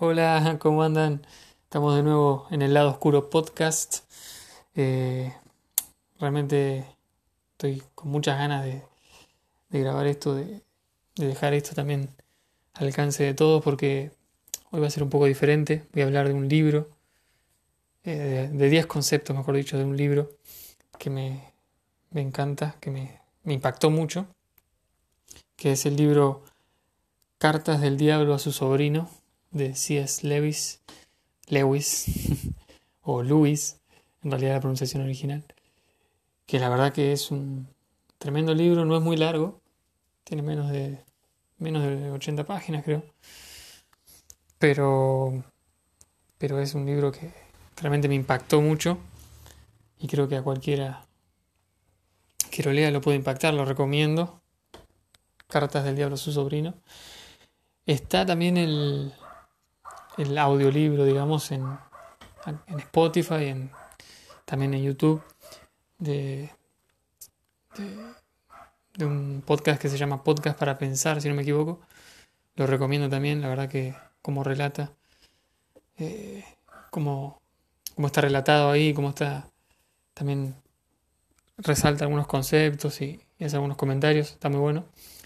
Hola, ¿cómo andan? Estamos de nuevo en el lado oscuro podcast. Eh, realmente estoy con muchas ganas de, grabar esto, de, dejar esto también al alcance de todos porque hoy va a ser un poco diferente. Voy a hablar de un libro, eh, de 10 conceptos, mejor dicho, de un libro que me, encanta, que me, me impactó mucho, que es el libro Cartas del Diablo a su sobrino de C.S. Lewis, Lewis o Lewis, en realidad la pronunciación original, que la verdad que es un tremendo libro, no es muy largo, tiene menos de menos de 80 páginas creo, pero pero es un libro que realmente me impactó mucho y creo que a cualquiera que lo lea lo puede impactar, lo recomiendo. Cartas del Diablo a su sobrino. Está también el, el audiolibro, digamos, en, en Spotify, en, también en YouTube, de, de, un podcast que se llama Podcast para Pensar, si no me equivoco. Lo recomiendo también, la verdad que como relata, eh, como, está relatado ahí, como está también resalta algunos conceptos y, hace algunos comentarios, está muy bueno.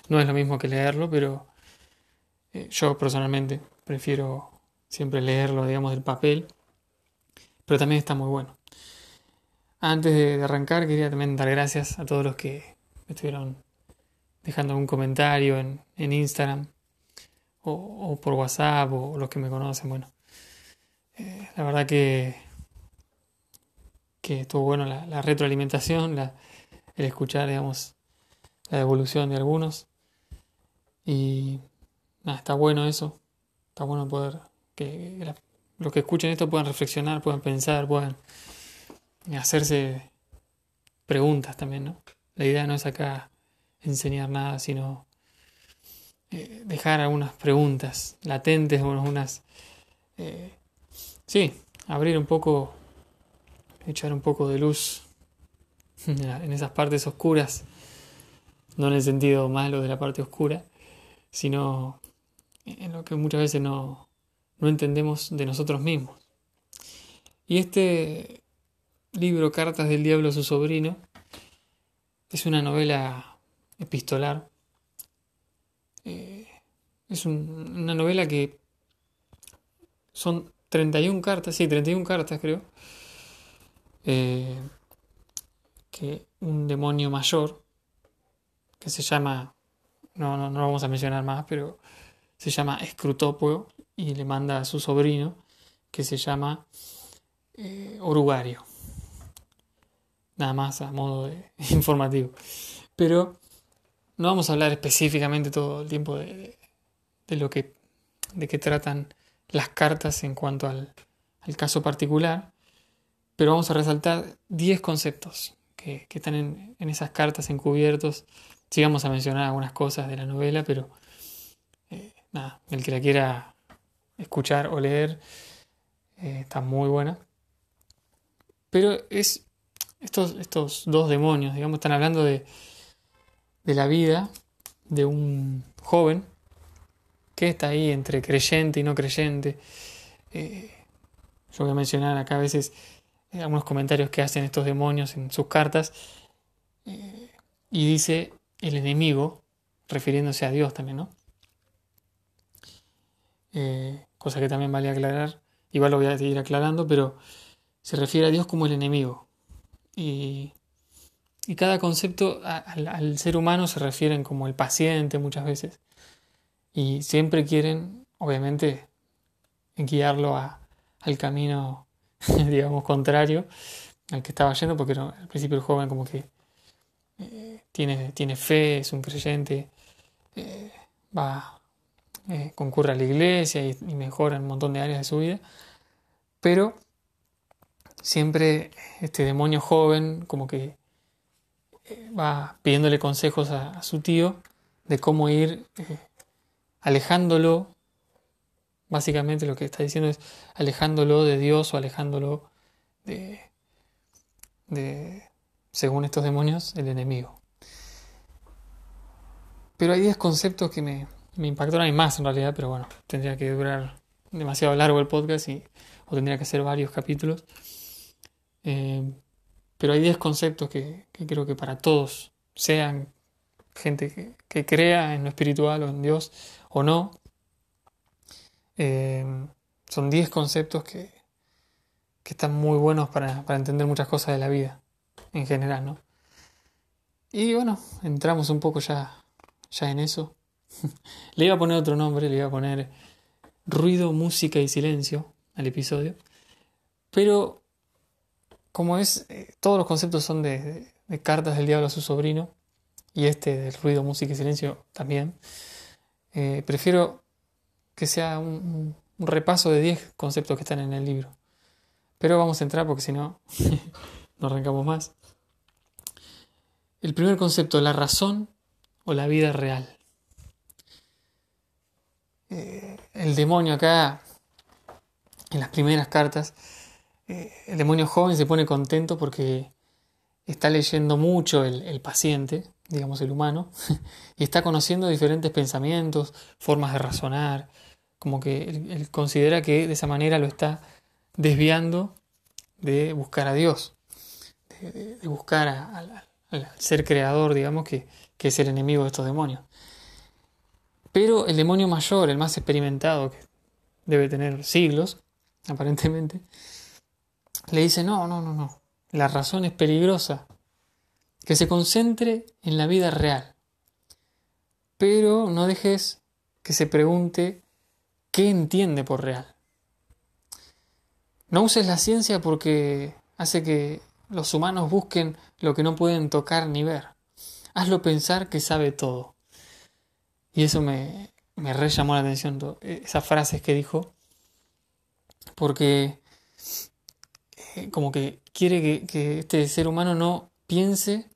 No es lo mismo que leerlo, pero eh, yo personalmente prefiero siempre leerlo, digamos, del papel, pero también está muy bueno. Antes de arrancar, quería también dar gracias a todos los que me estuvieron dejando algún comentario en, Instagram o, por WhatsApp o los que me conocen. Bueno, eh, la verdad que, que estuvo bueno la, retroalimentación, la, el escuchar, digamos, la evolución de algunos. Y nada, está bueno eso. Está bueno poder que los que escuchen esto puedan reflexionar, puedan pensar, puedan hacerse preguntas también, ¿no? La idea no es acá enseñar nada, sino eh, dejar algunas preguntas latentes, unas... Eh, sí, abrir un poco, echar un poco de luz en esas partes oscuras, no en el sentido malo de la parte oscura, sino en lo que muchas veces no, no entendemos de nosotros mismos. Y este libro, Cartas del Diablo a su sobrino, es una novela epistolar. Eh, es una novela que son 31 cartas, sí, 31 cartas creo, eh, que un demonio mayor, que se llama, no, no, no lo vamos a mencionar más, pero se llama Escrutópogo, y le manda a su sobrino que se llama eh, Orugario. Nada más a modo de, informativo. Pero no vamos a hablar específicamente todo el tiempo de, lo que de que tratan las cartas en cuanto al, caso particular, pero vamos a resaltar 10 conceptos que, están en, esas cartas encubiertos. Sí vamos a mencionar algunas cosas de la novela, pero eh, nada, el que la quiera escuchar o leer. Eh, está muy buena. Pero es estos, estos dos demonios, digamos, están hablando de, de la vida de un joven que está ahí entre creyente y no creyente. Eh, yo voy a mencionar acá a veces eh, algunos comentarios que hacen estos demonios en sus cartas. y dice el enemigo, refiriéndose a Dios también, ¿no? Eh, cosa que también vale aclarar, igual lo voy a seguir aclarando, pero se refiere a Dios como el enemigo. Y, cada concepto al, ser humano se refieren como el paciente muchas veces. Y siempre quieren, obviamente, guiarlo al camino, digamos, contrario al que estaba yendo, porque al principio el joven como que eh, tiene, tiene fe, es un creyente, eh, va eh, concurre a la iglesia y, mejora en un montón de áreas de su vida, pero siempre este demonio joven como que eh, va pidiéndole consejos a, su tío de cómo ir eh, alejándolo, básicamente lo que está diciendo es alejándolo de Dios o alejándolo de, de según estos demonios, el enemigo. Pero hay 10 conceptos que me, me impactaron y más en realidad, pero bueno, tendría que durar demasiado largo el podcast y, o tendría que hacer varios capítulos. Eh, pero hay 10 conceptos que, creo que para todos, sean gente que, crea en lo espiritual o en Dios o no, eh, son 10 conceptos que, que, están muy buenos para, para, entender muchas cosas de la vida en general, ¿no? Y bueno, entramos un poco ya, ya en eso. le iba a poner otro nombre, le iba a poner ruido, música y silencio al episodio. Pero como es, eh, todos los conceptos son de, cartas del diablo a su sobrino, y este del ruido, música y silencio también, eh, prefiero que sea un, repaso de 10 conceptos que están en el libro. Pero vamos a entrar porque si no, no arrancamos más. El primer concepto, la razón o la vida real. Eh, el demonio acá, en las primeras cartas, eh, el demonio joven se pone contento porque está leyendo mucho el, paciente, digamos el humano, y está conociendo diferentes pensamientos, formas de razonar, como que él, considera que de esa manera lo está desviando de buscar a Dios, de, buscar al ser creador, digamos, que, que es el enemigo de estos demonios. Pero el demonio mayor, el más experimentado, que debe tener siglos, aparentemente, le dice, no, no, no, no, la razón es peligrosa, que se concentre en la vida real, pero no dejes que se pregunte qué entiende por real. No uses la ciencia porque hace que los humanos busquen lo que no pueden tocar ni ver. Hazlo pensar que sabe todo. Y eso me, me re llamó la atención, esas frases que dijo, porque eh, como que quiere que, este ser humano no piense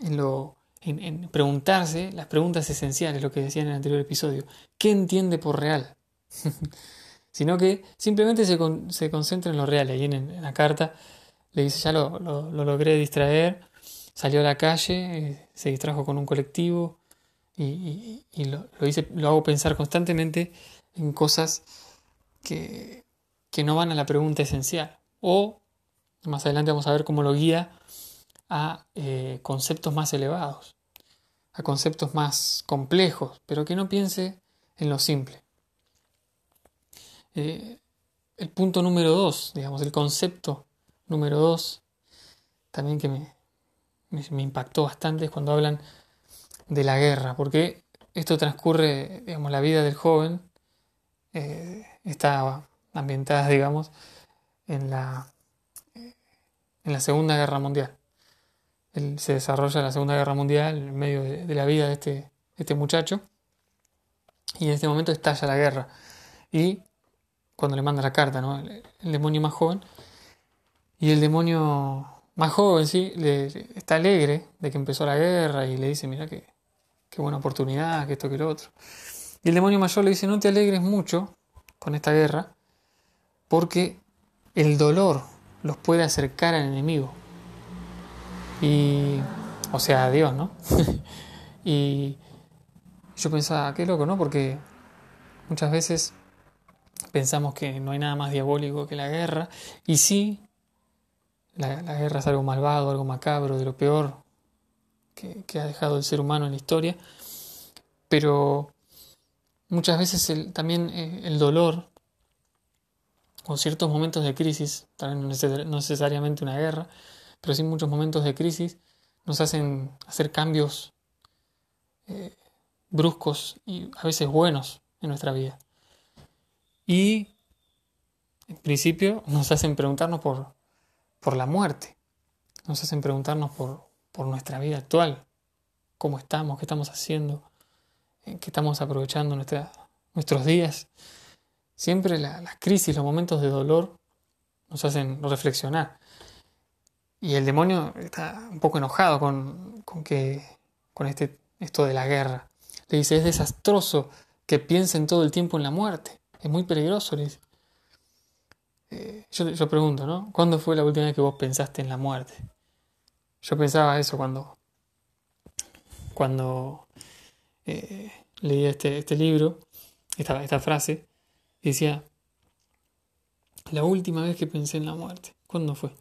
en lo en, preguntarse las preguntas esenciales, lo que decía en el anterior episodio. ¿Qué entiende por real? Sino que simplemente se, se, concentra en lo real. Ahí en, la carta le dice, ya lo, lo, logré distraer, salió a la calle, eh, se distrajo con un colectivo y, lo, lo, hice, lo hago pensar constantemente en cosas que, que no van a la pregunta esencial. O más adelante vamos a ver cómo lo guía a eh, conceptos más elevados, a conceptos más complejos, pero que no piense en lo simple. Eh, el punto número dos, digamos, el concepto número dos, también que me, me, impactó bastante es cuando hablan de la guerra, porque esto transcurre, digamos, la vida del joven eh, está ambientada, digamos, en la, en la Segunda Guerra Mundial. Se desarrolla la Segunda Guerra Mundial en medio de, la vida de este, este muchacho y en este momento estalla la guerra. Y cuando le manda la carta, ¿no? el, demonio más joven, y el demonio más joven, sí, le, está alegre de que empezó la guerra y le dice, mira qué, qué buena oportunidad, que esto, que lo otro. Y el demonio mayor le dice, no te alegres mucho con esta guerra, porque el dolor los puede acercar al enemigo. Y, o sea, a Dios, ¿no? y yo pensaba, qué loco, ¿no? Porque muchas veces pensamos que no hay nada más diabólico que la guerra. Y sí, la, guerra es algo malvado, algo macabro, de lo peor que, ha dejado el ser humano en la historia. Pero muchas veces también eh, el dolor o ciertos momentos de crisis, también no necesariamente una guerra, pero sí muchos momentos de crisis nos hacen hacer cambios eh, bruscos y a veces buenos en nuestra vida. Y en principio nos hacen preguntarnos por, por la muerte, nos hacen preguntarnos por, por nuestra vida actual, cómo estamos, qué estamos haciendo, en qué estamos aprovechando nuestros días. Siempre las crisis, los momentos de dolor nos hacen reflexionar. Y el demonio está un poco enojado con, que, con este, esto de la guerra. Le dice, es desastroso que piensen todo el tiempo en la muerte. Es muy peligroso, le dice. Eh, yo, yo, pregunto, ¿no? ¿Cuándo fue la última vez que vos pensaste en la muerte? Yo pensaba eso cuando, cuando eh, leí este, este libro, esta, esta frase, decía, la última vez que pensé en la muerte, ¿cuándo fue?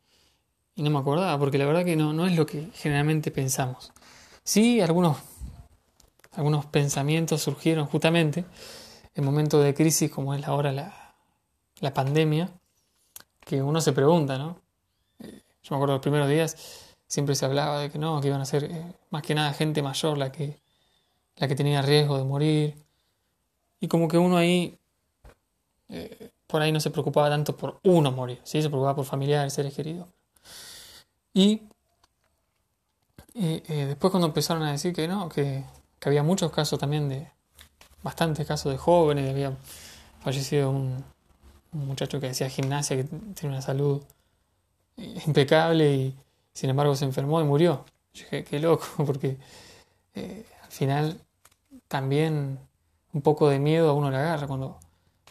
Y no me acordaba, porque la verdad que no, no es lo que generalmente pensamos. Sí, algunos, algunos pensamientos surgieron justamente en momentos de crisis como es ahora la, la pandemia, que uno se pregunta, ¿no? Eh, yo me acuerdo los primeros días siempre se hablaba de que no, que iban a ser eh, más que nada gente mayor la que, la que tenía riesgo de morir. Y como que uno ahí, eh, por ahí no se preocupaba tanto por uno morir, ¿sí? se preocupaba por familiares, seres queridos. Y después cuando empezaron a decir que no, que, que había muchos casos también de, bastantes casos de jóvenes, había fallecido un, muchacho que hacía gimnasia, que tiene una salud impecable y sin embargo se enfermó y murió. Yo dije, qué loco, porque eh, al final también un poco de miedo a uno le agarra cuando,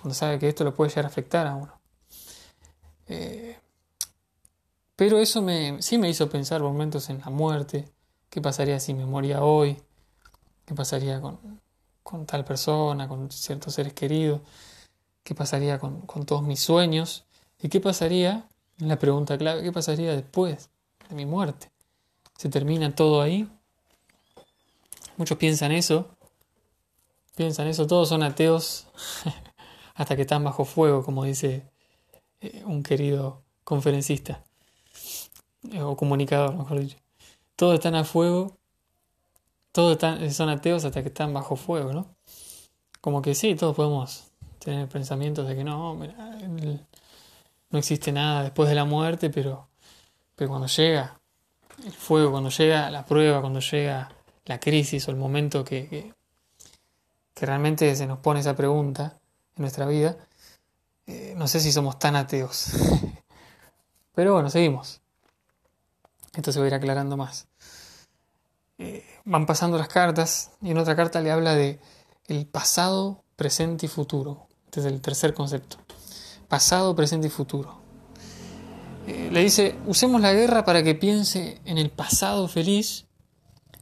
cuando sabe que esto lo puede llegar a afectar a uno. Eh, pero eso me, sí me hizo pensar momentos en la muerte, qué pasaría si me moría hoy, qué pasaría con, con tal persona, con ciertos seres queridos qué pasaría con, todos mis sueños y qué pasaría, la pregunta clave, qué pasaría después de mi muerte. ¿Se termina todo ahí? Muchos piensan eso, piensan eso, todos son ateos hasta que están bajo fuego, como dice eh, un querido conferencista eh, o comunicador, mejor dicho. Todos están a fuego, todos son ateos hasta que están bajo fuego, ¿no? Como que sí, todos podemos tener pensamientos de que no, no existe nada después de la muerte, pero, pero cuando llega el fuego, cuando llega la prueba, cuando llega la crisis o el momento que, que, realmente se nos pone esa pregunta en nuestra vida, eh, no sé si somos tan ateos. pero bueno, seguimos. Esto se va a ir aclarando más. Eh, van pasando las cartas y en otra carta le habla de el pasado, presente y futuro. Este es el tercer concepto. Pasado, presente y futuro. Eh, le dice, usemos la guerra para que piense en el pasado feliz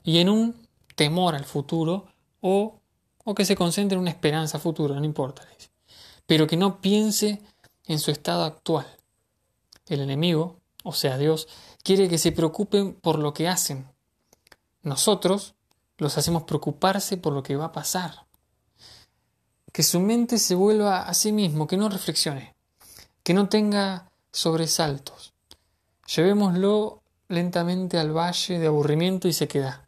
y en un temor al futuro o, o que se concentre en una esperanza futura, no importa. Pero que no piense en su estado actual. El enemigo, o sea Dios, quiere que se preocupen por lo que hacen. Nosotros los hacemos preocuparse por lo que va a pasar que su mente se vuelva a sí mismo, que no reflexione, que no tenga sobresaltos. Llevémoslo lentamente al valle de aburrimiento y sequedad.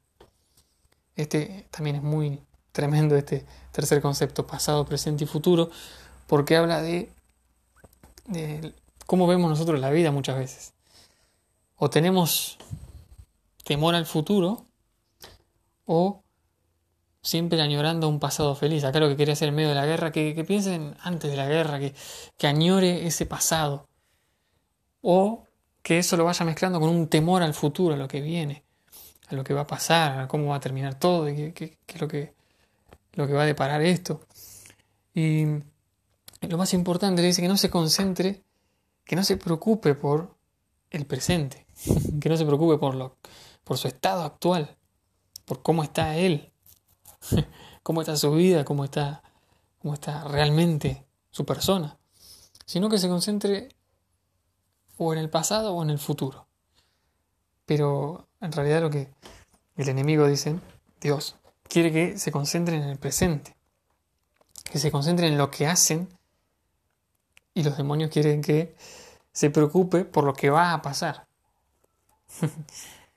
Este también es muy tremendo este tercer concepto, pasado, presente y futuro, porque habla de, cómo vemos nosotros la vida muchas veces. O tenemos temor al futuro, o siempre añorando un pasado feliz. Acá lo que quería hacer en medio de la guerra, que, piensen antes de la guerra, que, que añore ese pasado. O que eso lo vaya mezclando con un temor al futuro, a lo que viene, a lo que va a pasar, a cómo va a terminar todo, y qué, es lo que, lo que va a deparar esto. Y lo más importante le dice que no se concentre, que no se preocupe por el presente, que no se preocupe por, lo, por su estado actual, por cómo está él, cómo está su vida, cómo está, cómo está realmente su persona, sino que se concentre o en el pasado o en el futuro. Pero en realidad lo que el enemigo dice, Dios, quiere que se concentren en el presente, que se concentren en lo que hacen y los demonios quieren que se preocupe por lo que va a pasar.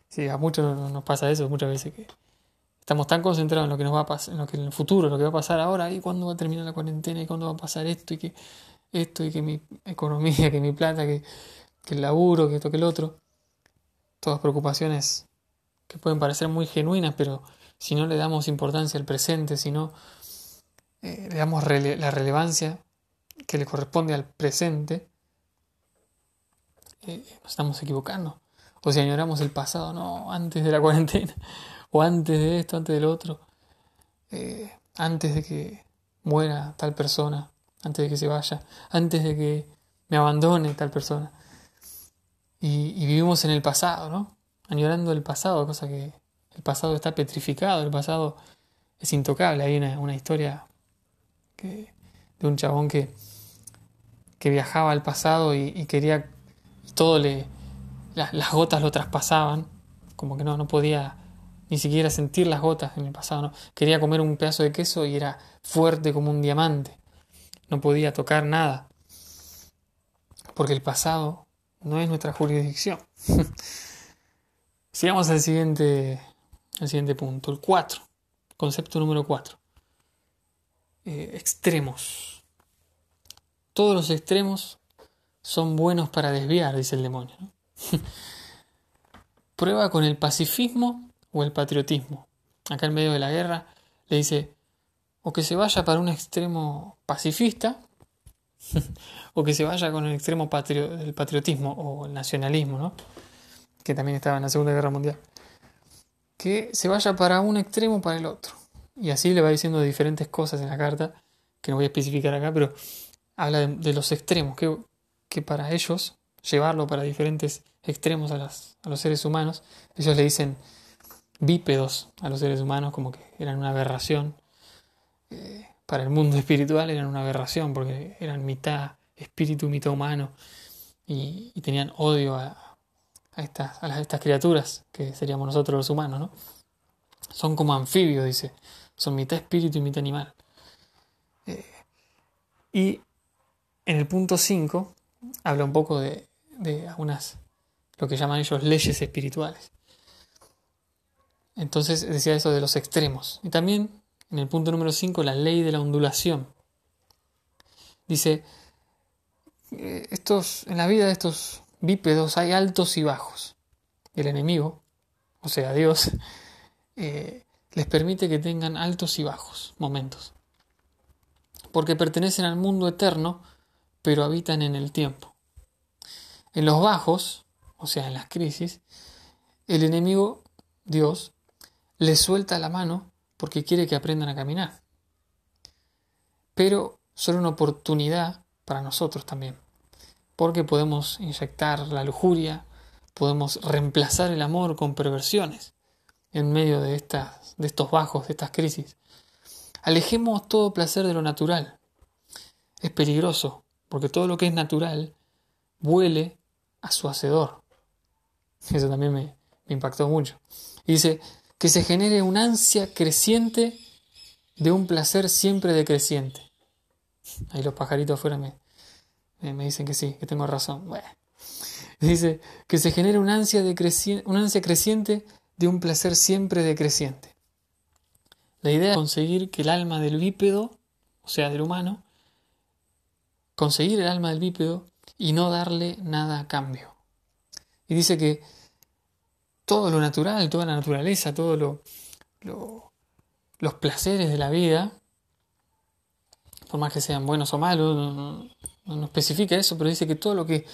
sí, a muchos nos pasa eso muchas veces que Estamos tan concentrados en lo que nos va a pasar, en lo que en el futuro, lo que va a pasar ahora, y cuándo va a terminar la cuarentena, y cuándo va a pasar esto, y que esto, y que mi economía, que mi plata, que, el laburo, que esto, que el otro. Todas preocupaciones que pueden parecer muy genuinas, pero si no le damos importancia al presente, si no eh, le damos la relevancia que le corresponde al presente, eh, nos estamos equivocando. O si añoramos el pasado, no, antes de la cuarentena o antes de esto, antes del otro, eh, antes de que muera tal persona, antes de que se vaya, antes de que me abandone tal persona. Y, vivimos en el pasado, ¿no? Añorando el pasado, cosa que el pasado está petrificado, el pasado es intocable. Hay una, historia de un chabón que que viajaba al pasado y, quería, todo le, las gotas lo traspasaban, como que no, no podía ni siquiera sentir las gotas en el pasado, ¿no? quería comer un pedazo de queso y era fuerte como un diamante, no podía tocar nada, porque el pasado no es nuestra jurisdicción. Sigamos al siguiente, al siguiente punto, el 4, concepto número 4. Eh, extremos. Todos los extremos son buenos para desviar, dice el demonio. Prueba con el pacifismo o el patriotismo. Acá en medio de la guerra le dice o que se vaya para un extremo pacifista o que se vaya con el extremo del patriotismo o el nacionalismo, ¿no? que también estaba en la Segunda Guerra Mundial. Que se vaya para un extremo o para el otro. Y así le va diciendo diferentes cosas en la carta, que no voy a especificar acá, pero habla de, los extremos, que, que, para ellos, llevarlo para diferentes extremos a, las, a, los seres humanos, ellos le dicen bípedos a los seres humanos, como que eran una aberración. Eh, para el mundo espiritual eran una aberración, porque eran mitad espíritu, mitad humano, y, tenían odio a, estas, a estas criaturas, que seríamos nosotros los humanos, ¿no? Son como anfibios, dice son mitad espíritu y mitad animal. Eh, y en el punto 5 habla un poco de, de algunas, lo que llaman ellos leyes espirituales. Entonces decía eso de los extremos. Y también en el punto número 5 la ley de la ondulación. Dice, eh, estos, en la vida de estos bípedos hay altos y bajos. El enemigo, o sea, Dios, eh, les permite que tengan altos y bajos momentos, porque pertenecen al mundo eterno, pero habitan en el tiempo. En los bajos, o sea, en las crisis, el enemigo, Dios, les suelta la mano porque quiere que aprendan a caminar. Pero son una oportunidad para nosotros también, porque podemos inyectar la lujuria, podemos reemplazar el amor con perversiones en medio de, estas, de estos bajos, de estas crisis. Alejemos todo placer de lo natural. Es peligroso, porque todo lo que es natural huele a su hacedor. Eso también me, impactó mucho. dice que se genere una ansia creciente de un placer siempre decreciente. Ahí los pajaritos afuera me, me, dicen que sí, que tengo razón. Dice que se genere una ansia, una ansia creciente de un placer siempre decreciente. La idea es conseguir que el alma del bípedo, o sea, del humano, conseguir el alma del bípedo y no darle nada a cambio. Y dice que todo lo natural, toda la naturaleza, todos lo, los placeres de la vida, por más que sean buenos o malos, no, no, especifica eso, pero dice que todo lo que,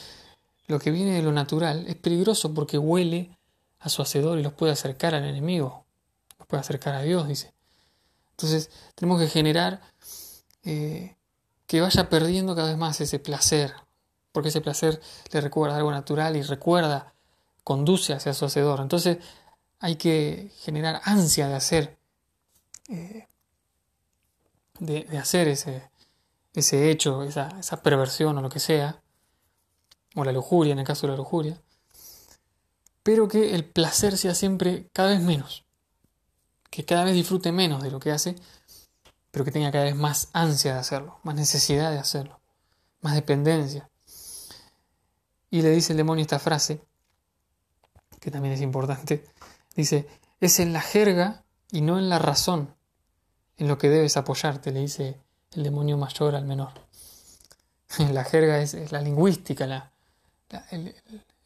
lo que viene de lo natural es peligroso porque huele a su hacedor y los puede acercar al enemigo, los puede acercar a Dios, dice. Entonces tenemos que generar eh, que vaya perdiendo cada vez más ese placer, porque ese placer le recuerda algo natural y recuerda, conduce hacia su hacedor. Entonces hay que generar ansia de hacer, eh, de, hacer ese, ese hecho, esa, esa perversión o lo que sea, o la lujuria, en el caso de la lujuria, pero que el placer sea siempre cada vez menos, que cada vez disfrute menos de lo que hace, pero que tenga cada vez más ansia de hacerlo, más necesidad de hacerlo, más dependencia. Y le dice el demonio esta frase, que también es importante, dice, es en la jerga y no en la razón en lo que debes apoyarte, le dice el demonio mayor al menor. La jerga es, la lingüística, la, el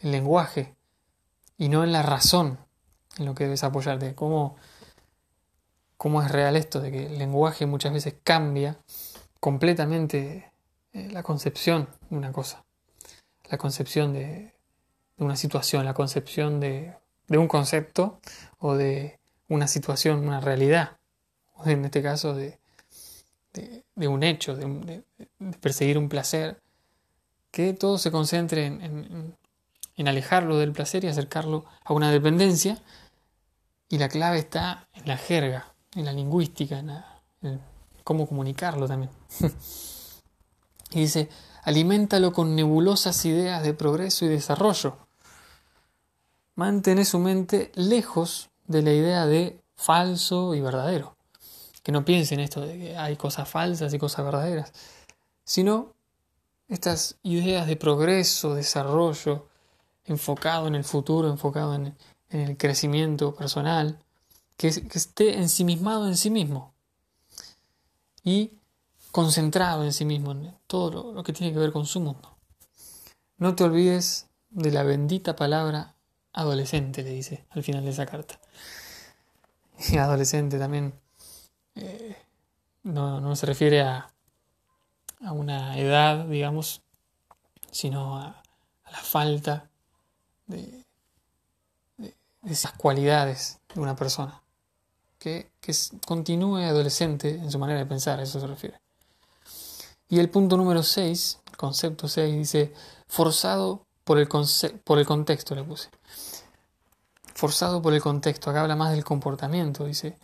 lenguaje y no en la razón en lo que debes apoyarte. ¿Cómo, cómo es real esto de que el lenguaje muchas veces cambia completamente eh, la concepción de una cosa, la concepción de, una situación, la concepción de, un concepto o de una situación, una realidad, o en este caso de, un hecho, de, perseguir un placer, que todo se concentre en, en alejarlo del placer y acercarlo a una dependencia. Y la clave está en la jerga, en la lingüística, en, cómo comunicarlo también. Y dice, aliméntalo con nebulosas ideas de progreso y desarrollo. Mantén su mente lejos de la idea de falso y verdadero. Que no piensen esto de que hay cosas falsas y cosas verdaderas, sino estas ideas de progreso, desarrollo, enfocado en el futuro, enfocado en, el crecimiento personal, que, esté ensimismado en sí mismo y concentrado en sí mismo, en todo lo que tiene que ver con su mundo. No te olvides de la bendita palabra adolescente, le dice al final de esa carta. Y adolescente también eh, no, se refiere a, a, una edad, digamos, sino a, la falta de, esas cualidades de una persona. Que, que continúe adolescente en su manera de pensar, a eso se refiere. Y el punto número 6, concepto 6, dice, forzado por el, por el contexto, le puse. Forzado por el contexto, acá habla más del comportamiento, dice,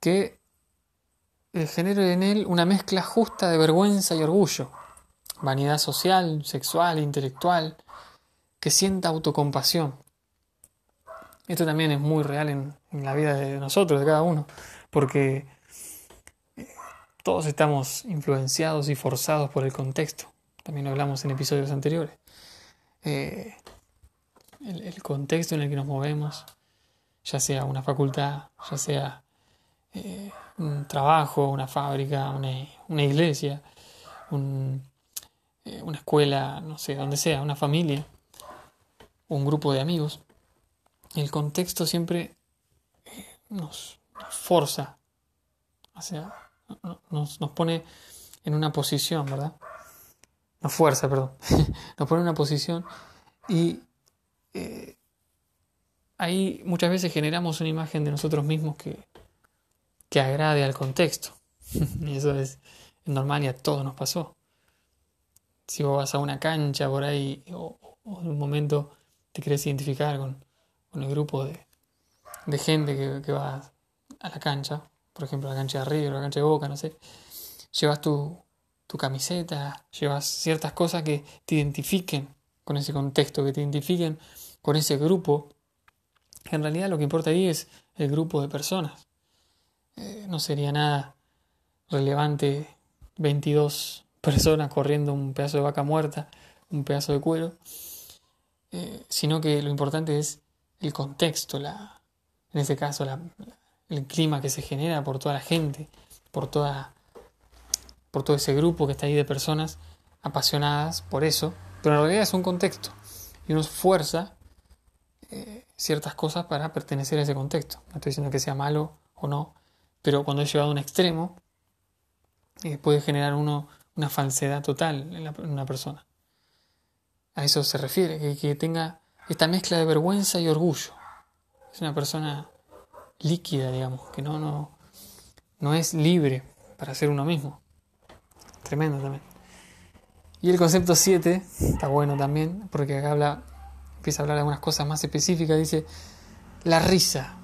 que genere en él una mezcla justa de vergüenza y orgullo, vanidad social, sexual, intelectual, que sienta autocompasión. Esto también es muy real en, la vida de nosotros, de cada uno, porque eh, todos estamos influenciados y forzados por el contexto. También lo hablamos en episodios anteriores. Eh, el, contexto en el que nos movemos, ya sea una facultad, ya sea eh, un trabajo, una fábrica, una, iglesia, una escuela, no sé, donde sea, una familia, un grupo de amigos, el contexto siempre eh, nos, forza, o sea, nos, pone en una posición, ¿verdad? Nos fuerza, perdón, nos pone en una posición y eh, ahí muchas veces generamos una imagen de nosotros mismos que, que agrade al contexto. y eso es normal y a todos nos pasó. Si vos vas a una cancha por ahí o, en un momento te querés identificar con, con el grupo de, de gente que, que, va a la cancha, por ejemplo la cancha de River, la cancha de Boca, no sé, llevas tu, tu camiseta, llevas ciertas cosas que te identifiquen con ese contexto, que te identifiquen con ese grupo. En realidad lo que importa ahí es el grupo de personas. Eh, no sería nada relevante 22 personas corriendo un pedazo de vaca muerta, un pedazo de cuero, eh, sino que lo importante es el contexto, la, en ese caso el clima que se genera por toda la gente, por, toda, por todo ese grupo que está ahí de personas apasionadas por eso, pero en realidad es un contexto y uno fuerza eh, ciertas cosas para pertenecer a ese contexto. No estoy diciendo que sea malo o no, pero cuando es llevado a un extremo eh, puede generar uno una falsedad total en, una persona. A eso se refiere, que tenga esta mezcla de vergüenza y orgullo. Es una persona líquida, digamos, que no, no, no es libre para ser uno mismo. Tremendo también. Y el concepto 7 está bueno también, porque acá habla, empieza a hablar de algunas cosas más específicas. Dice la risa.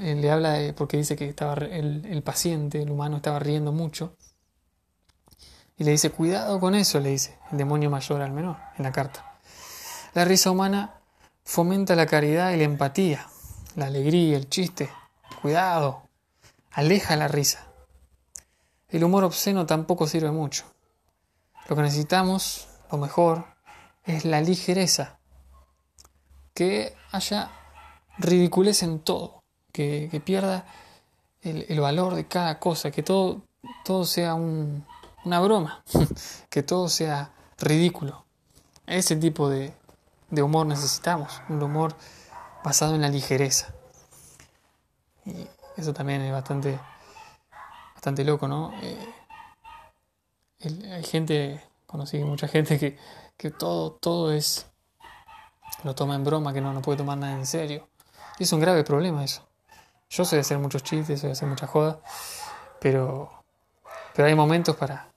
Eh, le habla porque dice que estaba el, el paciente, el humano, estaba riendo mucho. Y le dice, cuidado con eso, le dice el demonio mayor al menor en la carta. La risa humana fomenta la caridad y la empatía, la alegría, el chiste. Cuidado, aleja la risa. El humor obsceno tampoco sirve mucho. Lo que necesitamos, lo mejor, es la ligereza. Que haya ridiculez en todo, que, pierda el, valor de cada cosa, que todo, todo sea una broma, que todo sea ridículo. Ese tipo de, de humor necesitamos, un humor basado en la ligereza. Y eso también es bastante, bastante loco, ¿no? Eh, hay gente, conocí mucha gente que, que todo, todo es, lo toma en broma, que no, no puede tomar nada en serio. Y es un grave problema eso. Yo sé hacer muchos chistes, sé hacer muchas jodas, pero, pero hay momentos para,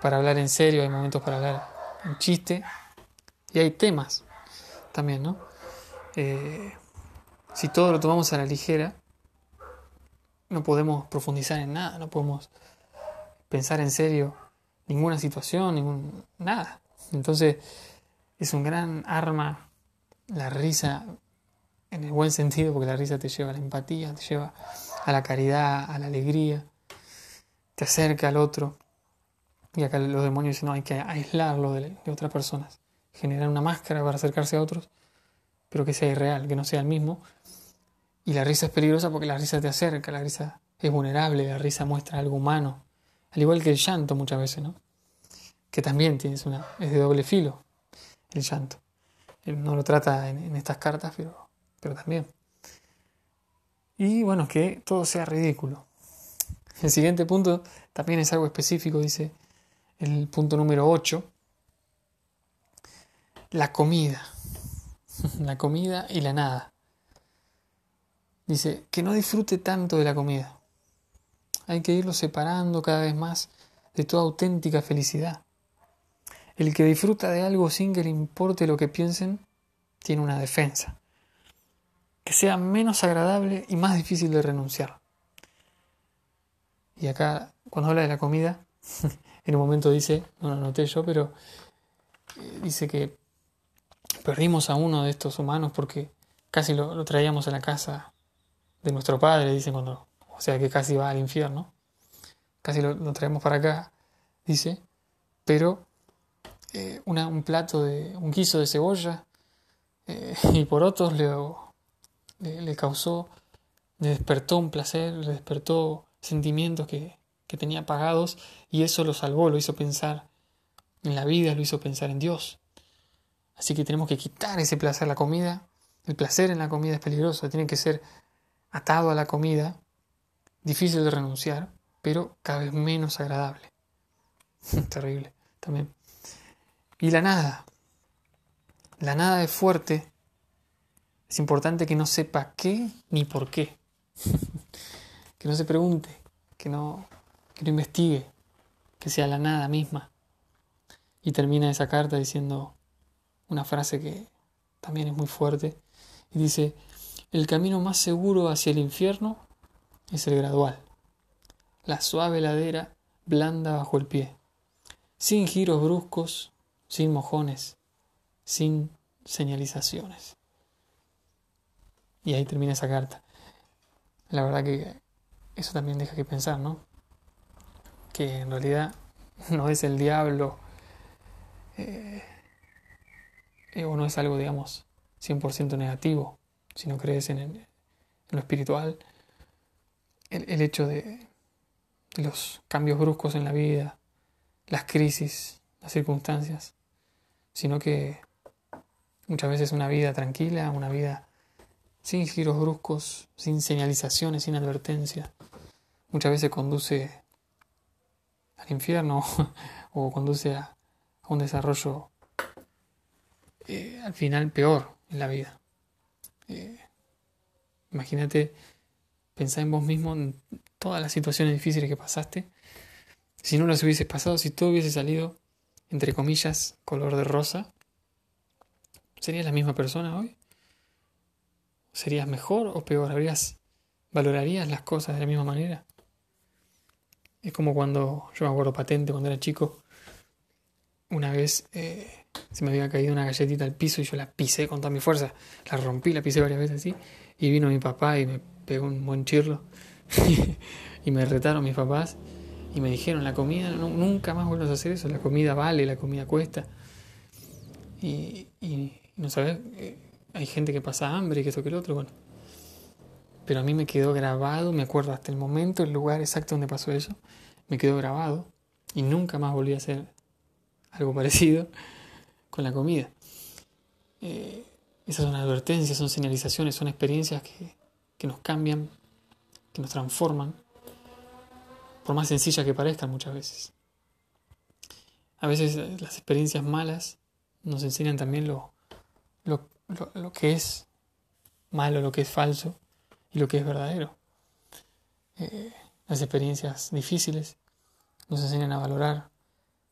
para hablar en serio, hay momentos para hablar en chiste, y hay temas también, ¿no? Eh, si todo lo tomamos a la ligera, no podemos profundizar en nada, no podemos pensar en serio ninguna situación, ningún nada. Entonces es un gran arma la risa en el buen sentido, porque la risa te lleva a la empatía, te lleva a la caridad, a la alegría, te acerca al otro. Y acá los demonios dicen, no, hay que aislarlo de, de otras personas, generar una máscara para acercarse a otros, pero que sea irreal, que no sea el mismo. Y la risa es peligrosa porque la risa te acerca, la risa es vulnerable, la risa muestra algo humano, al igual que el llanto muchas veces, ¿no? Que también tienes una, es de doble filo el llanto. Él no lo trata en, estas cartas, pero, pero también. Y bueno, que todo sea ridículo. El siguiente punto también es algo específico, dice el punto número 8. La comida. La comida y la nada. Dice, que no disfrute tanto de la comida. Hay que irlo separando cada vez más de toda auténtica felicidad. El que disfruta de algo sin que le importe lo que piensen, tiene una defensa. Que sea menos agradable y más difícil de renunciar. Y acá, cuando habla de la comida, en un momento dice, no lo anoté yo, pero eh, dice que perdimos a uno de estos humanos porque casi lo, traíamos a la casa de nuestro padre, dice cuando, o sea que casi va al infierno, casi lo, traemos para acá, dice, pero eh, un plato de un guiso de cebolla eh, y por otros le, le, causó, le despertó un placer, le despertó sentimientos que, que tenía apagados y eso lo salvó, lo hizo pensar en la vida, lo hizo pensar en Dios. Así que tenemos que quitar ese placer, la comida, el placer en la comida es peligroso, tiene que ser atado a la comida, difícil de renunciar, pero cada vez menos agradable. Terrible también. Y la nada. La nada es fuerte. Es importante que no sepa qué ni por qué. que no se pregunte, que no, que no investigue, que sea la nada misma. Y termina esa carta diciendo una frase que también es muy fuerte. Y dice, el camino más seguro hacia el infierno es el gradual. La suave ladera blanda bajo el pie, sin giros bruscos sin mojones, sin señalizaciones. Y ahí termina esa carta. La verdad que eso también deja que pensar, ¿no? Que en realidad no es el diablo eh, o no es algo, digamos, 100% negativo, si no crees en, lo espiritual. El, hecho de los cambios bruscos en la vida, las crisis, las circunstancias, sino que muchas veces una vida tranquila, una vida sin giros bruscos, sin señalizaciones, sin advertencia, muchas veces conduce al infierno o conduce a, un desarrollo eh, al final peor en la vida. Eh, imagínate, pensar en vos mismo, en todas las situaciones difíciles que pasaste. Si no las hubieses pasado, si todo hubiese salido entre comillas, color de rosa, ¿serías la misma persona hoy? ¿Serías mejor o peor? ¿Habrías, ¿Valorarías las cosas de la misma manera? Es como cuando yo me acuerdo patente, cuando era chico, una vez eh, se me había caído una galletita al piso y yo la pisé con toda mi fuerza, la rompí, la pisé varias veces así, y vino mi papá y me pegó un buen chirlo. Y me retaron mis papás y me dijeron, la comida, nunca más vuelvas a hacer eso, la comida vale, la comida cuesta. Y, no sabes, eh, hay gente que pasa hambre y que esto que el otro, bueno. Pero a mí me quedó grabado, me acuerdo hasta el momento, el lugar exacto donde pasó eso, me quedó grabado y nunca más volví a hacer algo parecido con la comida. Eh, esas son advertencias, son señalizaciones, son experiencias que, que nos cambian, que nos transforman por más sencilla que parezcan muchas veces. A veces eh, las experiencias malas nos enseñan también lo, lo, lo, que es malo, lo que es falso y lo que es verdadero. Eh, las experiencias difíciles nos enseñan a valorar,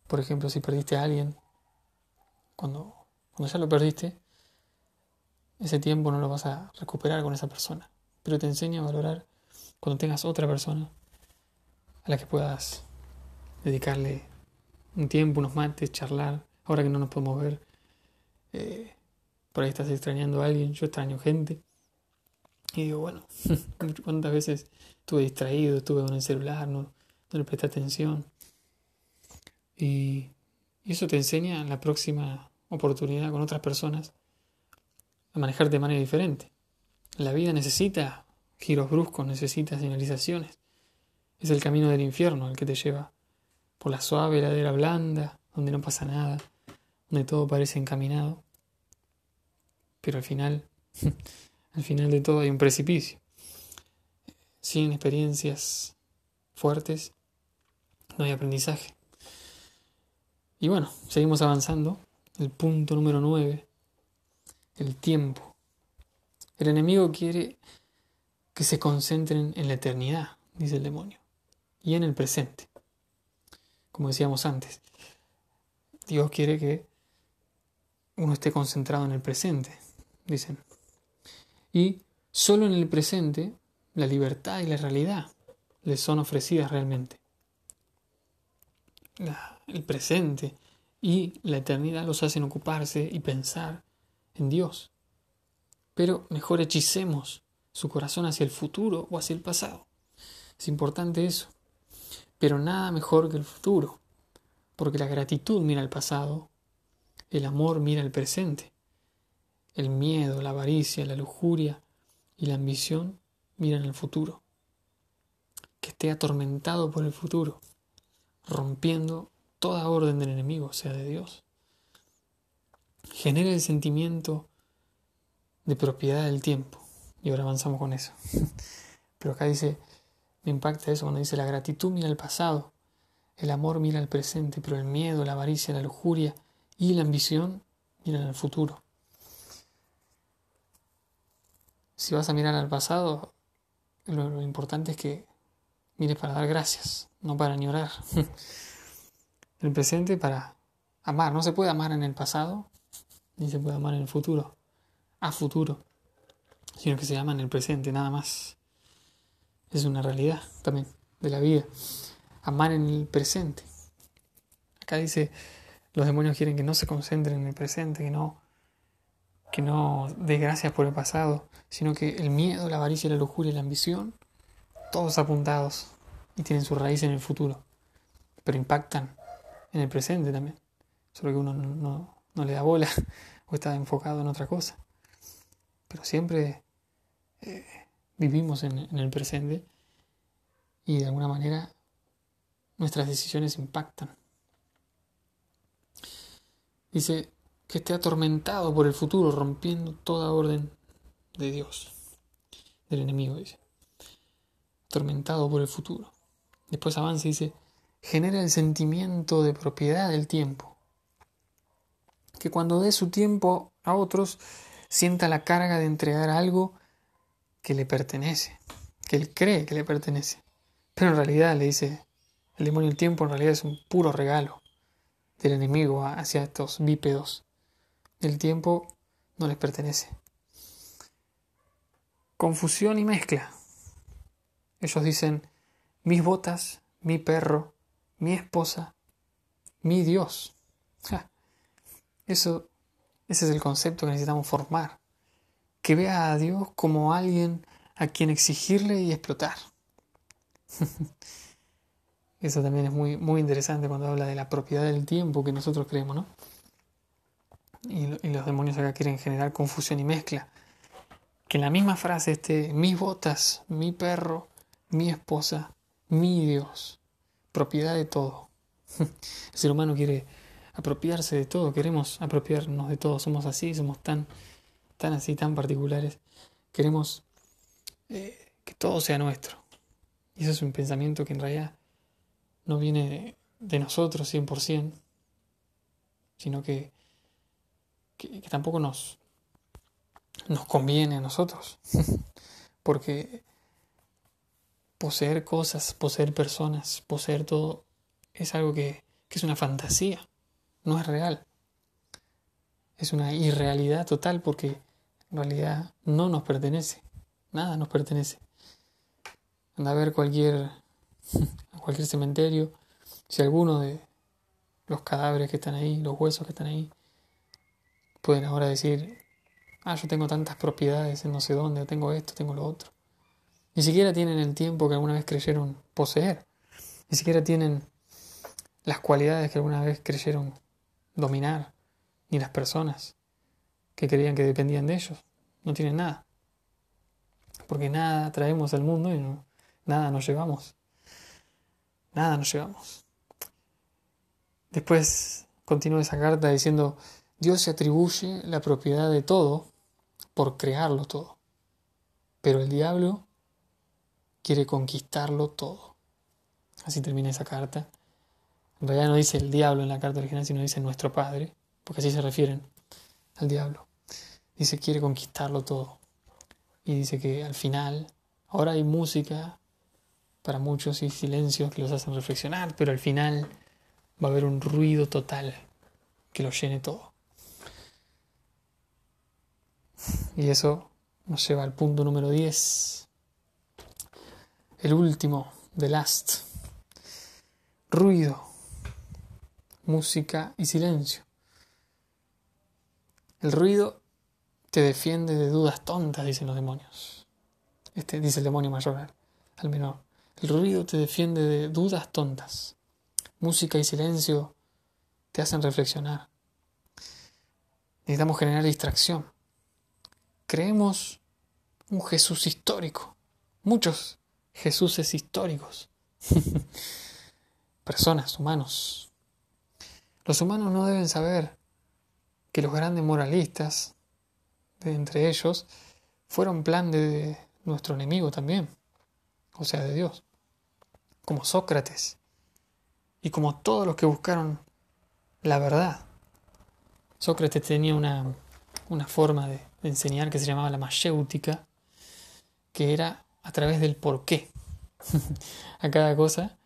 por ejemplo, si perdiste a alguien, cuando, cuando ya lo perdiste, ese tiempo no lo vas a recuperar con esa persona, pero te enseña a valorar cuando tengas otra persona a la que puedas dedicarle un tiempo, unos mates, charlar, ahora que no nos podemos ver. Eh, por ahí estás extrañando a alguien, yo extraño gente. Y digo, bueno, ¿cuántas veces estuve distraído, estuve con el celular, no, no le presté atención? Y, y eso te enseña en la próxima oportunidad con otras personas a manejarte de manera diferente. La vida necesita giros bruscos, necesita señalizaciones. Es el camino del infierno el que te lleva por la suave ladera blanda, donde no pasa nada, donde todo parece encaminado. Pero al final, al final de todo hay un precipicio. Sin experiencias fuertes, no hay aprendizaje. Y bueno, seguimos avanzando. El punto número 9, el tiempo. El enemigo quiere que se concentren en la eternidad, dice el demonio, y en el presente. Como decíamos antes, Dios quiere que uno esté concentrado en el presente, dicen. Y solo en el presente la libertad y la realidad les son ofrecidas realmente. El presente y la eternidad los hacen ocuparse y pensar en Dios. Pero mejor hechicemos su corazón hacia el futuro o hacia el pasado. Es importante eso. Pero nada mejor que el futuro, porque la gratitud mira al pasado, el amor mira al presente, el miedo, la avaricia, la lujuria y la ambición miran al futuro. Que esté atormentado por el futuro, rompiendo toda orden del enemigo, sea de Dios. Genera el sentimiento de propiedad del tiempo y ahora avanzamos con eso. Pero acá dice, me impacta eso cuando dice la gratitud mira al pasado, el amor mira al presente, pero el miedo, la avaricia, la lujuria y la ambición miran al futuro. Si vas a mirar al pasado, lo, importante es que mires para dar gracias, no para añorar. el presente para amar. No se puede amar en el pasado, ni se puede amar en el futuro, a futuro sino que se llama en el presente, nada más. Es una realidad también de la vida. Amar en el presente. Acá dice, los demonios quieren que no se concentren en el presente, que no, que no dé gracias por el pasado, sino que el miedo, la avaricia, la lujuria la ambición, todos apuntados y tienen su raíz en el futuro, pero impactan en el presente también, solo que uno no, le da bola o está enfocado en otra cosa. Pero siempre eh, vivimos en, en el presente y de alguna manera nuestras decisiones impactan. Dice que esté atormentado por el futuro, rompiendo toda orden de Dios, del enemigo, dice. Atormentado por el futuro. Después avanza y dice, genera el sentimiento de propiedad del tiempo. Que cuando dé su tiempo a otros, sienta la carga de entregar algo que le pertenece, que él cree que le pertenece. Pero en realidad le dice, el demonio del tiempo en realidad es un puro regalo del enemigo hacia estos bípedos. El tiempo no les pertenece. Confusión y mezcla. Ellos dicen, mis botas, mi perro, mi esposa, mi Dios. Eso, ese es el concepto que necesitamos formar que vea a Dios como alguien a quien exigirle y explotar. Eso también es muy, muy interesante cuando habla de la propiedad del tiempo que nosotros creemos, ¿no? Y, los demonios acá quieren generar confusión y mezcla. Que en la misma frase esté mis botas, mi perro, mi esposa, mi Dios, propiedad de todo. El ser humano quiere apropiarse de todo, queremos apropiarnos de todo, somos así, somos tan tan así, tan particulares, queremos eh, que todo sea nuestro. Y eso es un pensamiento que en realidad no viene de, nosotros 100%, sino que, que, tampoco nos, nos conviene a nosotros. Porque poseer cosas, poseer personas, poseer todo, es algo que, es una fantasía, no es real. Es una irrealidad total porque en realidad no nos pertenece, nada nos pertenece. Anda a ver cualquier, cualquier cementerio, si alguno de, los cadáveres que están ahí, los huesos que están ahí, pueden ahora decir, ah, yo tengo tantas propiedades en no sé dónde, tengo esto, tengo lo otro. Ni siquiera tienen el tiempo que alguna vez creyeron poseer. Ni siquiera tienen las cualidades que alguna vez creyeron dominar, ni las personas que creían que dependían de ellos. No tienen nada. Porque nada traemos al mundo y nada nos llevamos. Nada nos llevamos. Después continúa esa carta diciendo, Dios se atribuye la propiedad de todo por crearlo todo. Pero el diablo quiere conquistarlo todo. Así termina esa carta. En realidad no dice el diablo en la carta original, sino dice nuestro Padre, porque así se refieren al diablo. Dice quiere conquistarlo todo. Y dice que al final, ahora hay música para muchos y silencios que los hacen reflexionar, pero al final va a haber un ruido total que lo llene todo. Y eso nos lleva al punto número 10. El último, the last. Ruido, música y silencio. El ruido te defiende de dudas tontas, dicen los demonios. Este dice el demonio mayor al menor. El ruido te defiende de dudas tontas. Música y silencio te hacen reflexionar. Necesitamos generar distracción. Creemos un Jesús histórico. Muchos Jesuses históricos. Personas, humanos. Los humanos no deben saber que los grandes moralistas, de entre ellos, fueron plan de nuestro enemigo también, o sea, de Dios, como Sócrates y como todos los que buscaron la verdad. Sócrates tenía una, una forma de, enseñar que se llamaba la mayéutica, que era a través del por qué a cada cosa.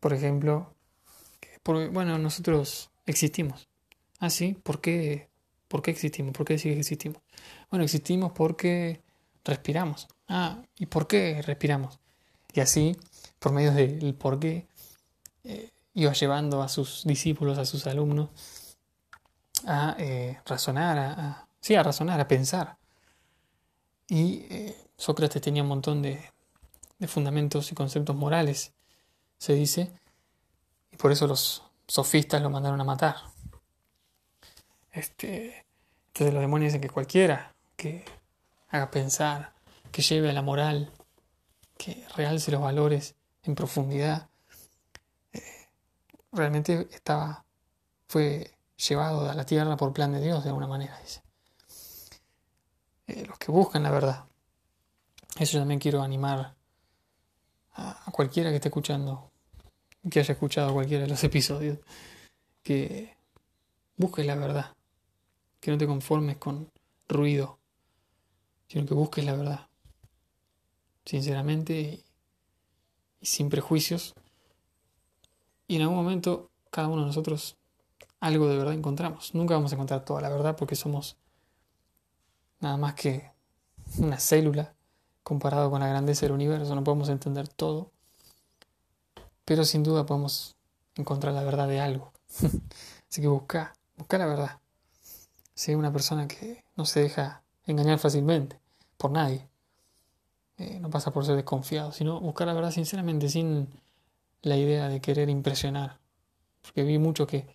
Por ejemplo, bueno, nosotros existimos. Ah, sí, ¿por qué, ¿por qué existimos? ¿Por qué decir que existimos? Bueno, existimos porque respiramos. Ah, ¿y por qué respiramos? Y así, por medio del por qué, eh, iba llevando a sus discípulos, a sus alumnos, a eh, razonar, a, sí, a razonar, a pensar. Y eh, Sócrates tenía un montón de, fundamentos y conceptos morales, se dice, y por eso los sofistas lo mandaron a matar. Este, entonces los demonios dicen que cualquiera que haga pensar, que lleve a la moral, que realce los valores en profundidad, eh, realmente estaba, fue llevado a la tierra por plan de Dios de alguna manera, dice. Eh, los que buscan la verdad. Eso también quiero animar a, cualquiera que esté escuchando, que haya escuchado cualquiera de los episodios, que busques la verdad, que no te conformes con ruido, sino que busques la verdad, sinceramente y, y sin prejuicios. Y en algún momento cada uno de nosotros algo de verdad encontramos. Nunca vamos a encontrar toda la verdad porque somos nada más que una célula comparado con la grandeza del universo. No podemos entender todo, pero sin duda podemos encontrar la verdad de algo. Así que busca, busca la verdad. Sé una persona que no se deja engañar fácilmente por nadie. Eh, no pasa por ser desconfiado, sino buscar la verdad sinceramente, sin la idea de querer impresionar. Porque vi mucho que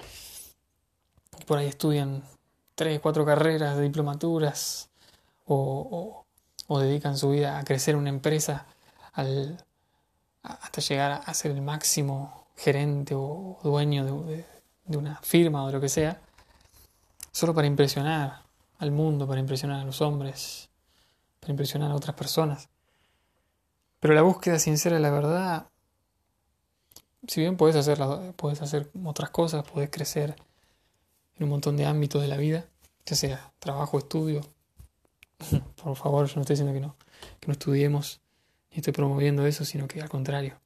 por ahí estudian tres, cuatro carreras de diplomaturas o, dedican su vida a crecer una empresa hasta llegar a ser el máximo gerente o dueño de, de una firma o de lo que sea, solo para impresionar al mundo, para impresionar a los hombres, para impresionar a otras personas. Pero la búsqueda sincera de la verdad, si bien puedes hacer, puedes hacer otras cosas, puedes crecer en un montón de ámbitos de la vida, ya sea trabajo, estudio. Por favor, yo no estoy diciendo que no, que no estudiemos, ni estoy promoviendo eso, sino que al contrario,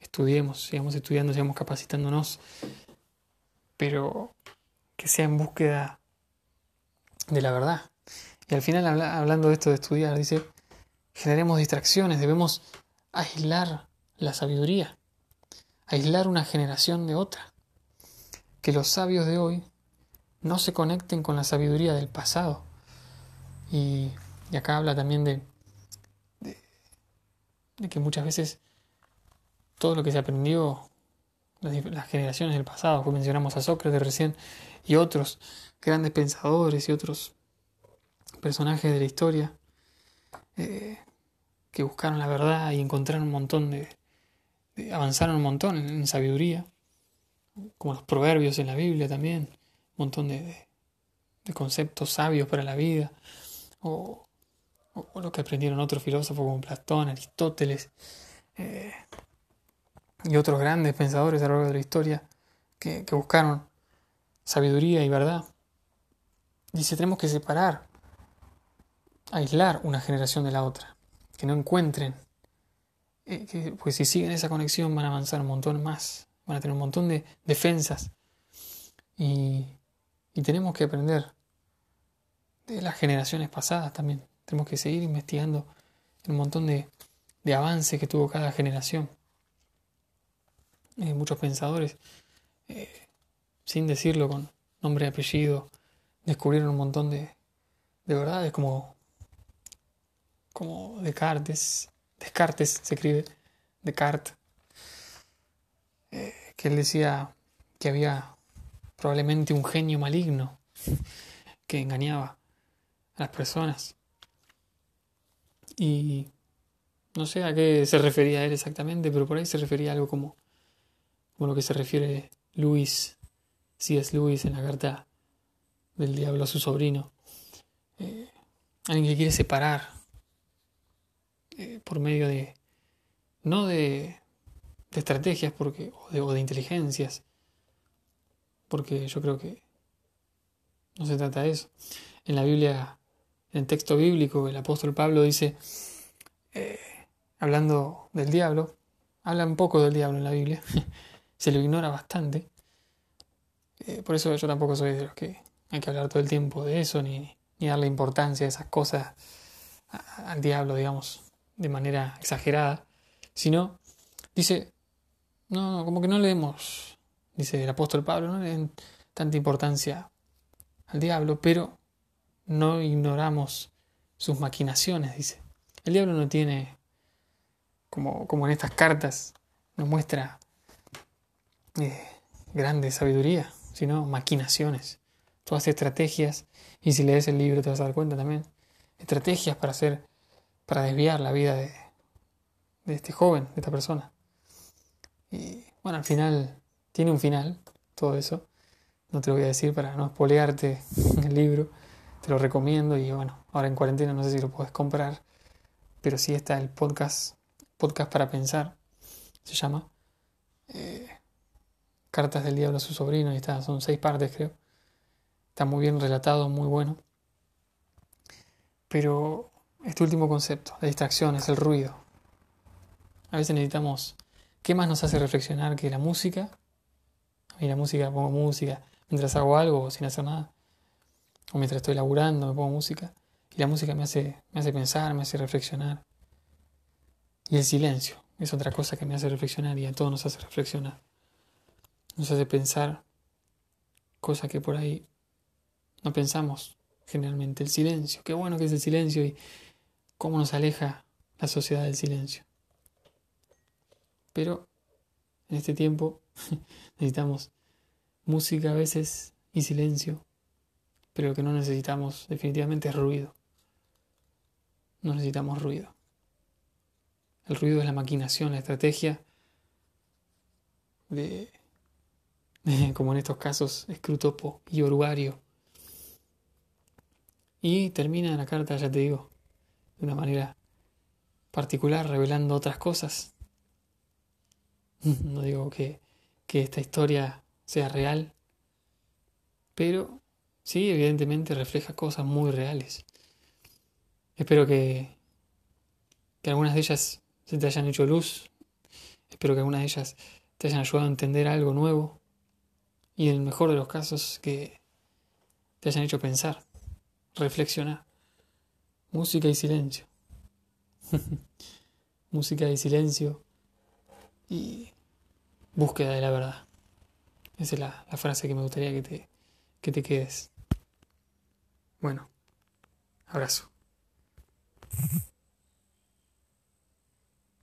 estudiemos, sigamos estudiando, sigamos capacitándonos, pero que sea en búsqueda de la verdad. Y al final, hablando de esto de estudiar, dice, generemos distracciones, debemos aislar la sabiduría, aislar una generación de otra. que los sabios de hoy no se conecten con la sabiduría del pasado. Y, acá habla también de, de, que muchas veces todo lo que se aprendió las, las generaciones del pasado, que mencionamos a Sócrates recién, y otros grandes pensadores y otros personajes de la historia, eh, que buscaron la verdad y encontraron un montón de, avanzaron un montón en, sabiduría, como los proverbios en la Biblia también, un montón de, conceptos sabios para la vida, o, lo que aprendieron otros filósofos como Platón, Aristóteles, eh, y otros grandes pensadores a lo largo de la historia que, que buscaron sabiduría y verdad. Dice, tenemos que separar, aislar una generación de la otra, que no encuentren eh, pues si siguen esa conexión van a avanzar un montón más, van a tener un montón de defensas. Y, tenemos que aprender de las generaciones pasadas también. Tenemos que seguir investigando un montón de, de avances que tuvo cada generación. Eh, muchos pensadores, eh, sin decirlo con nombre y apellido, descubrieron un montón de, de verdades como, como Descartes, Descartes se escribe, Descartes, eh, que él decía que había probablemente un genio maligno que engañaba a las personas. Y no sé a qué se refería él exactamente, pero por ahí se refería a algo como, como lo que se refiere Luis, si es Luis en la carta del diablo a su sobrino. Eh, alguien que quiere separar eh, por medio de, no de, de estrategias porque, o, de, o de inteligencias, porque yo creo que no se trata de eso. En la Biblia, en el texto bíblico, el apóstol Pablo dice, eh, hablando del diablo, habla un poco del diablo en la Biblia, se lo ignora bastante. Eh, por eso yo tampoco soy de los que hay que hablar todo el tiempo de eso, ni, ni darle importancia a esas cosas al diablo, digamos de manera exagerada, sino dice, no, como que no le demos, dice el apóstol Pablo, no le den tanta importancia al diablo, pero no ignoramos sus maquinaciones, dice. El diablo no tiene, como, como en estas cartas, nos muestra eh, grande sabiduría, sino maquinaciones, todas estrategias, y si lees el libro te vas a dar cuenta también, estrategias para hacer para desviar la vida de, este joven, de esta persona. Y bueno, al final tiene un final, todo eso. No te lo voy a decir para no espolearte el libro. Te lo recomiendo y bueno, ahora en cuarentena no sé si lo puedes comprar, pero sí está el podcast, podcast para pensar, se llama. Eh, Cartas del Diablo a su sobrino y está, son seis partes creo. Está muy bien relatado, muy bueno. Pero este último concepto, la distracción, es el ruido. A veces necesitamos, ¿qué más nos hace reflexionar que la música? A mí la música, pongo música mientras hago algo sin hacer nada. O mientras estoy laburando, me pongo música. Y la música me hace, me hace pensar, me hace reflexionar. Y el silencio es otra cosa que me hace reflexionar y a todos nos hace reflexionar. Nos hace pensar cosas que por ahí no pensamos generalmente. El silencio, qué bueno que es el silencio y cómo nos aleja la sociedad del silencio. Pero en este tiempo necesitamos música a veces y silencio, pero lo que no necesitamos definitivamente es ruido. No necesitamos ruido. El ruido es la maquinación, la estrategia de, como en estos casos, escrutopo y oruario. Y termina la carta, ya te digo, de una manera particular, revelando otras cosas. No digo que, que esta historia sea real, pero sí, evidentemente refleja cosas muy reales. Espero que, que algunas de ellas se te hayan hecho luz, espero que algunas de ellas te hayan ayudado a entender algo nuevo y en el mejor de los casos que te hayan hecho pensar, reflexionar. Música y silencio. Música y silencio y búsqueda de la verdad. Esa es la, la frase que me gustaría que te, que te quedes. Bueno, abrazo.